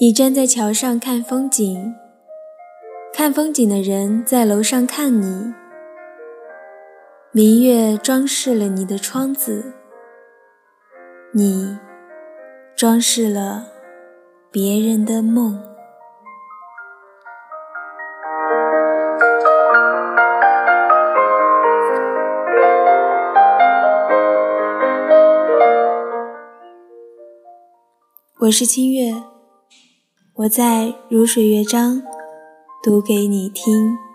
你站在桥上看风景，看风景的人在楼上看你。明月装饰了你的窗子，你装饰了别人的梦。我是清月。我在如水乐章读给你听。